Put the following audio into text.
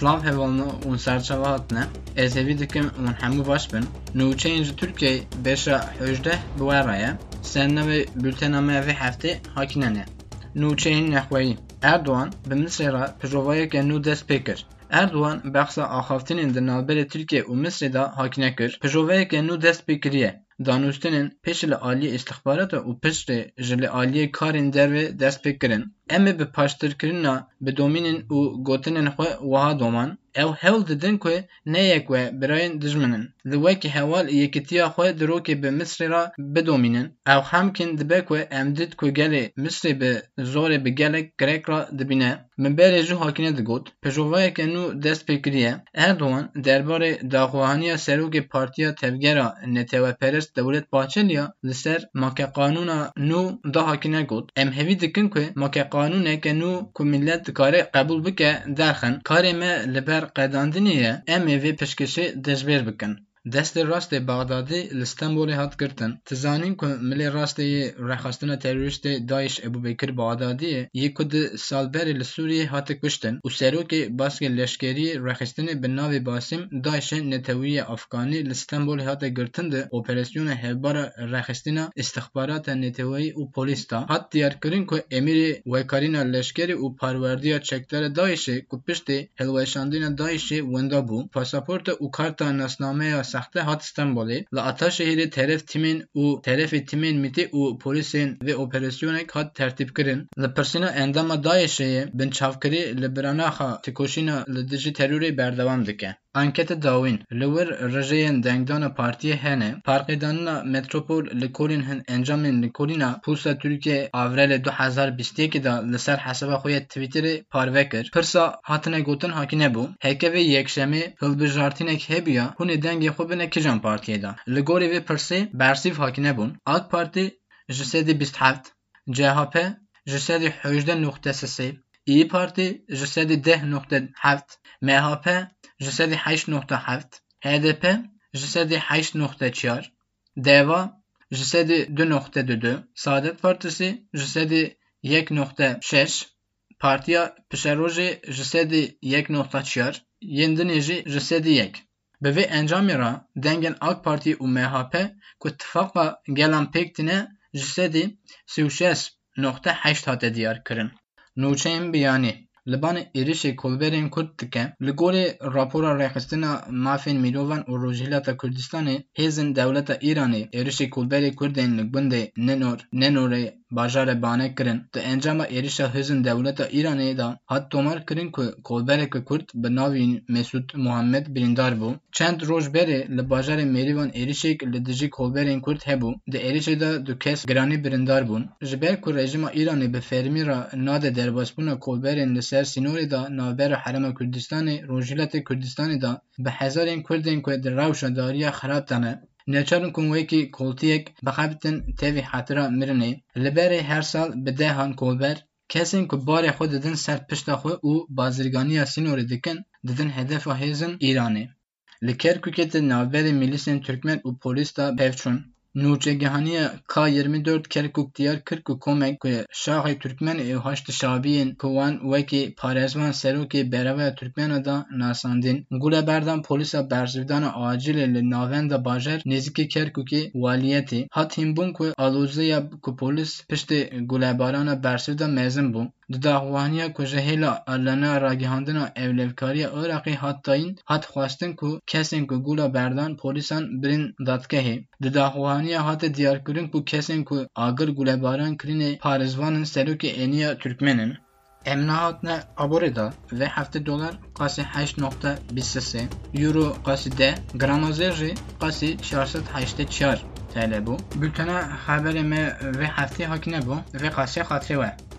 Slav hevalna un serçava hatine. Ez hevî dikim un hemû baş bin. Nûçeyên ji Tirkiyeyê beşa hejdeh bi we re ye. Sernivê bültena me vê heftê hakîne ne. Nûçeyên nexweyî. Erdoğan bi Misrê re pijrovayeke nû dest. Erdoğan behsa axaftinên di navberê Tirkiye û Misrê de hakine kir. Pijrovayeke nû dest pê kiriye. Danûstinên pêşî li aliyê îstixbarata û piştê ji li aliyê karên derve dest. Em ê bi paştirkirina bi domînên û gotinên xwe wiha doman, ew hewl didin ku ne yek we birayên dijmin in. Li wekî heval yekîtiya xwe di rokê bi Misrê re bidomînin, ew hemkîn dibe ku em dît ku gelê Misrê bi zorê bi gelek girek re dibîne. Min berê jî hakine digot, pejrovayeke nû dest pê kiriye. Erdoğan derbarê daxwahaniya serokê Partiya Tevgera Netewperest Dewlet Bahçeliya li ser make qanûna nû da hakine got. Em hevî dikin ku make قانون که نو کمیلت کاره قبول بکه درخن کاری ما لبر قداندنیه امی وی پشکشی دجبر بکن. Destê rastê Baxdadî li Stenbolê hat girtin. Tizanîn ku milê rastê yê rexistina terorîstê Daeş Ebubekir Baxdadiyê yê ku di salberê li Sûriyê hate kuştin. Û serokê baskê leşkeriyê rexistinê bi navê Basîm Daişê Netewî Afganî li Stenbolê hate girtin di operasyona hevbara rexistina îstixbarata Netewî û polîs da hat diyarkirin ku emirê vekarîna leşkerî û parwerdiya çekdara Daişê ku piştî hilweşandina Daişê wenda bû, pasaporta û karta saxte hat Stenbolê li Ataşehirê teref tîmên û terefê tîmên mîtê û polîsên vê operasyonek hat tertîbkirin. Li pirsîna endama Daişê binçavkirî li biranaxa tîkoşîna li dijî terorê berdewam dike. Anketa dawîn li wir dengdana partiyê hene, parqêdanina Metropol li Kolîn hin encamên lêkolîna Pûsa Tirkiye avrelê du hezar bîstiyekê da li hesaba xwe ya Twitterê parve kir. Pirsa hatine gotin hakine bû, hekevê yekşemê hilbijartînek hebûye hûn ê dengê xwe bine kîjan partiyê da. Li gorî vê pirsê bersîv bûn. AK Parti ji sedî bîst heft, CHP ji sesê, İyi Parti ji sedî deh nokte heft, MHP nokte heft, HDP nokte çar, Deva du du, Saadet Partisi nokte şeş, Partiya Pişerojê ji sedî yek nokte çar, yên dinê jî ji sedî yek. Bi vê encamê re dengên AK Parti û MHP ku tifaqa gelan pêk tîne ji sedî sê û şeş nokte heşt Li banê êrişê kolberên Kurd dike, li gorî rapora rêxistina mafên mirovan û Rojhilata Kurdistanê, hêzên dewleta Îranê êrişê kolberê Kurdên li gundê Nenor Nenorê bajarê bane kirin. Di encama êrişa hêzên dewleta Îranê da hat tomar kirin ku kolbereke Kurd bi navê Mesûd Muhammed birîndar bû. Çend roj berê li bajarê Mêrîvan êrişek li dijî kolberên Kurd hebû. Di êrişê de du kes giranî birîndar bûn. Ji ber ku rejima Îranê bi fermî re nade derbasbûna kolberên li ser sînorê da navbera Herêma Kurdistanê Rojhilatê Kurdistanê da bi hezarên Kurdên ku di rewşa dariya xerab dane نوچارن کن ویکی کولتیک بخبتن تیوی حترا مرنی لبری هر سال به دهان کولبر کسین که باری خود ددن سر پشتا خو او بازرگانی سینور دکن ددن هدف هیزن ایرانی. Li Kerkük'e de navberi milisin Türkmen û polis da pevçûn. Nûçegihaniya K24 Kerkûk diyar kir ku komek ku şaxê Türkmenê û heşt şabiyên ku wan wekî parêzvan serokê Bereva Türkmena da nasandin. Gule berdan polîsa berzivdana acîlê li navenda bajar nêzîkî Kerkûkê waliyetê hat hînbûn ku alûzeya ku polîs piştî gulebarana bersiv da mezin bû. Di daxwaniya ku ji hêla alena ragihandina evlevkariya Iraqê hat tayîn hat xwestin ku kesên ku gula berdan polîsan birin dadgehê. Di daxwaniya hate diyarkirin ku kesên ku agir gulebaran kirînê parêzvanin serokê êniya Türkmenin. Em nehatine aborê da vê heftê dolar bîst sê, euro qasî de, çarsed heştê çar TL bû. Bültena xeberê me vê heftê hakine bû, vê qasî xatirê we.